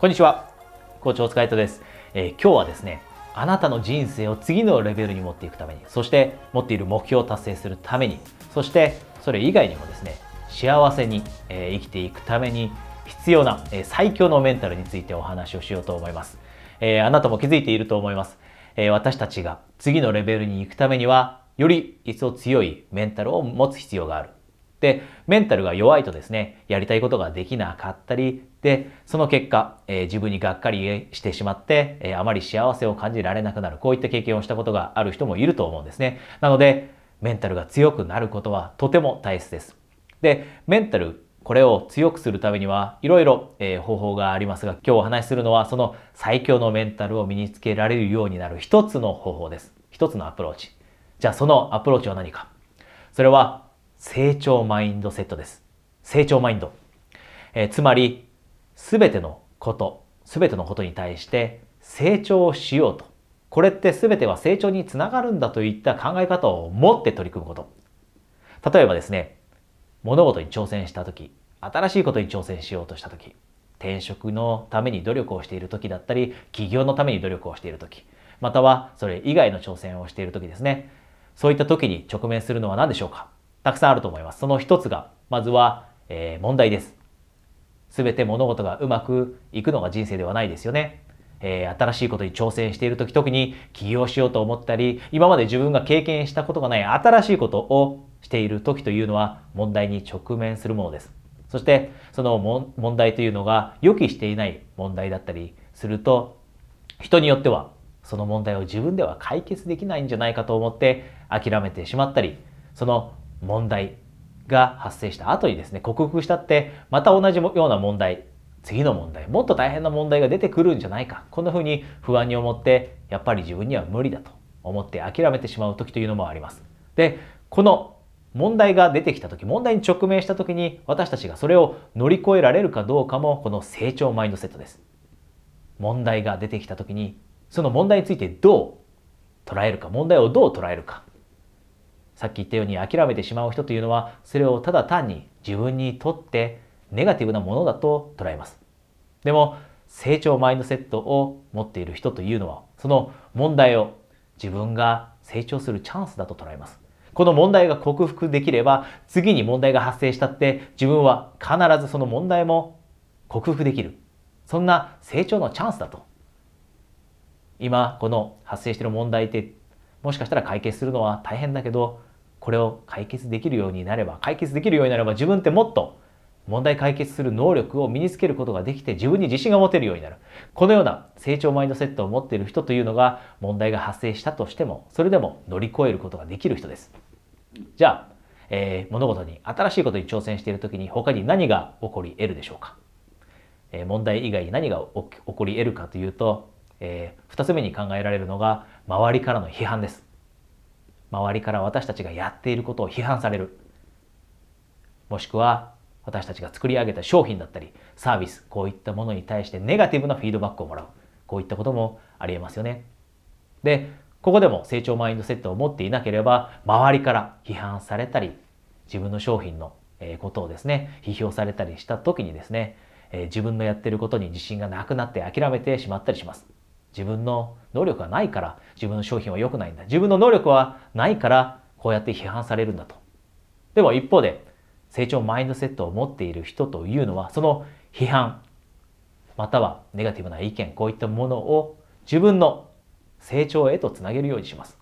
こんにちは。コーチ大塚イトです、えー、今日はですね、あなたの人生を次のレベルに持っていくために、そして持っている目標を達成するために、そしてそれ以外にもですね、幸せに、えー、生きていくために必要な、えー、最強のメンタルについてお話をしようと思います。えあなたも気づいていると思います。え私たちが次のレベルに行くためには、より一層強いメンタルを持つ必要がある。で、メンタルが弱いとですね、やりたいことができなかったり、で、その結果、えー、自分にがっかりしてしまって、えー、あまり幸せを感じられなくなる。こういった経験をしたことがある人もいると思うんですね。なので、メンタルが強くなることはとても大切です。で、メンタル、これを強くするためには、いろいろ、え、方法がありますが、今日お話しするのは、その最強のメンタルを身につけられるようになる一つの方法です。一つのアプローチ。じゃあ、そのアプローチは何かそれは、成長マインドセットです。成長マインド。えー、つまり、すべてのこと、すべてのことに対して成長をしようと。これってすべては成長につながるんだといった考え方を持って取り組むこと。例えばですね、物事に挑戦したとき、新しいことに挑戦しようとしたとき、転職のために努力をしているときだったり、起業のために努力をしているとき、またはそれ以外の挑戦をしているときですね。そういった時に直面するのは何でしょうか？たくさんあると思います。その一つが、まずは、えー、問題です。すべて物事がうまくいくのが人生ではないですよね。えー、新しいことに挑戦している時、特に起業しようと思ったり、今まで自分が経験したことがない新しいことをしている時というのは問題に直面するものです。そして、その問題というのが予期していない問題だったりすると、人によってはその問題を自分では解決できないんじゃないかと思って諦めてしまったり、その問題が発生した後にですね、克服したって、また同じような問題、次の問題、もっと大変な問題が出てくるんじゃないか。こんな風に不安に思って、やっぱり自分には無理だと思って諦めてしまう時というのもあります。で、この問題が出てきた時、問題に直面した時に私たちがそれを乗り越えられるかどうかもこの成長マインドセットです。問題が出てきた時に、その問題についてどう捉えるか、問題をどう捉えるか。さっき言ったように諦めてしまう人というのは、それをただ単に自分にとってネガティブなものだと捉えます。でも、成長マインドセットを持っている人というのは、その問題を自分が成長するチャンスだと捉えます。この問題が克服できれば、次に問題が発生したって自分は必ずその問題も克服できる。そんな成長のチャンスだと。今、この発生している問題って、もしかしたら解決するのは大変だけど、これを解決できるようになれば、解決できるようになれば自分ってもっと問題解決する能力を身につけることができて自分に自信が持てるようになる。このような成長マインドセットを持っている人というのが問題が発生したとしても、それでも乗り越えることができる人です。じゃあ、えー、物事に新しいことに挑戦している時に他に何が起こり得るでしょうか、えー、問題以外に何が起こり得るかというと、えー、2つ目に考えられるのが周りからの批判です。周りから私たちがやっていることを批判される。もしくは私たちが作り上げた商品だったりサービス、こういったものに対してネガティブなフィードバックをもらう。こういったこともありえますよね。で、ここでも成長マインドセットを持っていなければ周りから批判されたり自分の商品のことをですね、批評されたりした時にですね、自分のやってることに自信がなくなって諦めてしまったりします。自分の能力がないから自分の商品は良くないんだ。自分の能力はないからこうやって批判されるんだと。でも一方で成長マインドセットを持っている人というのはその批判またはネガティブな意見こういったものを自分の成長へとつなげるようにします。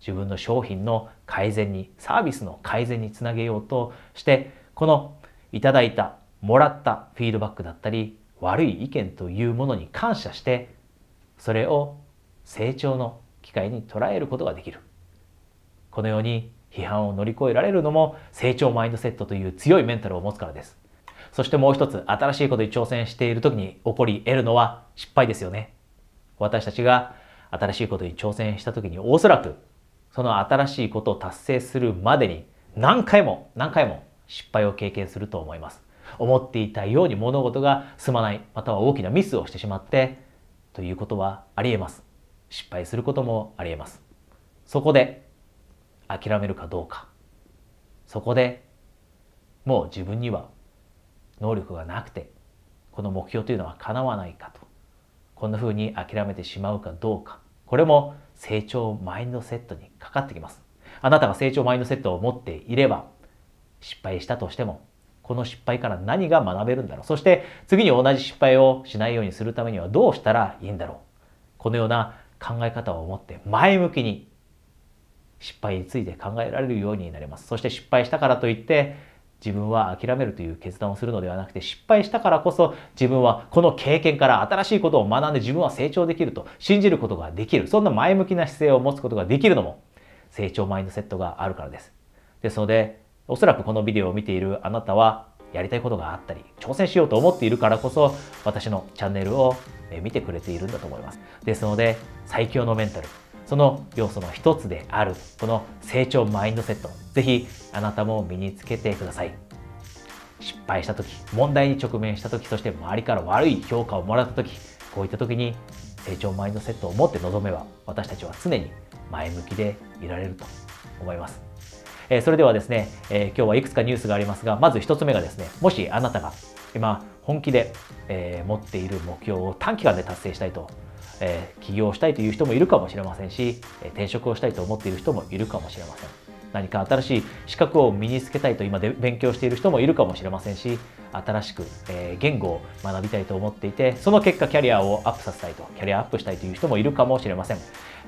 自分の商品の改善にサービスの改善につなげようとしてこのいただいたもらったフィードバックだったり悪い意見というものに感謝してそれを成長の機会に捉えることができる。このように批判を乗り越えられるのも成長マインドセットという強いメンタルを持つからです。そしてもう一つ、新しいことに挑戦している時に起こり得るのは失敗ですよね。私たちが新しいことに挑戦した時におそらくその新しいことを達成するまでに何回も何回も失敗を経験すると思います。思っていたように物事が進まない、または大きなミスをしてしまってということはあり得ます。失敗することもあり得ます。そこで諦めるかどうか。そこでもう自分には能力がなくてこの目標というのは叶わないかとこんな風に諦めてしまうかどうかこれも成長マインドセットにかかってきますあなたが成長マインドセットを持っていれば失敗したとしてもこの失敗から何が学べるんだろう。そして次に同じ失敗をしないようにするためにはどうしたらいいんだろう。このような考え方を持って前向きに失敗について考えられるようになります。そして失敗したからといって自分は諦めるという決断をするのではなくて失敗したからこそ自分はこの経験から新しいことを学んで自分は成長できると信じることができる。そんな前向きな姿勢を持つことができるのも成長マインドセットがあるからです。ですのでおそらくこのビデオを見ているあなたはやりたいことがあったり挑戦しようと思っているからこそ私のチャンネルを見てくれているんだと思います。ですので最強のメンタルその要素の一つであるこの成長マインドセットぜひあなたも身につけてください。失敗した時問題に直面した時そして周りから悪い評価をもらった時こういった時に成長マインドセットを持って臨めば私たちは常に前向きでいられると思います、え、それではですね、え、今日はいくつかニュースがありますがまず1つ目がですねもしあなたが今本気で、え、持っている目標を短期間で達成したいとえ、起業したいという人もいるかもしれませんし、え転職をしたいと思っている人もいるかもしれません。何か新しい資格を身につけたいと今で勉強している人もいるかもしれませんし新しく、え言語を学びたいと思っていてその結果キャリアをアップさせたいとキャリアアップしたいという人もいるかもしれません、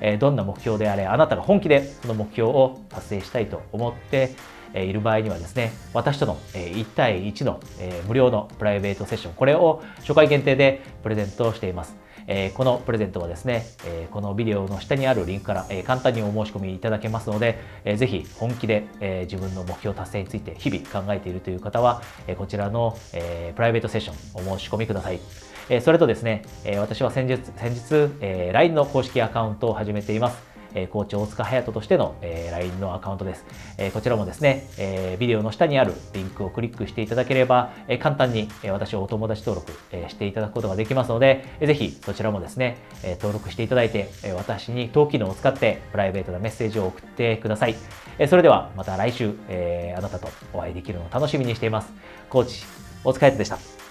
えどんな目標であれあなたが本気でその目標を達成したいと思っている場合にはですね、私との1対1の無料のプライベートセッション、これを初回限定でプレゼントしています。え、このプレゼントはですね、え、このビデオの下にあるリンクから、え、簡単にお申し込みいただけますので、えー、ぜひ本気で、え、自分の目標達成について日々考えているという方は、え、こちらの、え、プライベートセッションお申し込みください。えー、それとですね、えー、私は先日、先日、えー、LINE の公式アカウントを始めています。えー、コーチ大塚隼人としての、えー、LINE のアカウントです、えー、こちらもですね、えー、ビデオの下にあるリンクをクリックしていただければ、えー、簡単に、えー、私をお友達登録、えー、していただくことができますので、えー、ぜひそちらもですね、えー、登録していただいて、えー、私に当機能を使ってプライベートなメッセージを送ってください。えー、それではまた来週、えー、あなたとお会いできるのを楽しみにしています。コーチ、お疲れ様でした。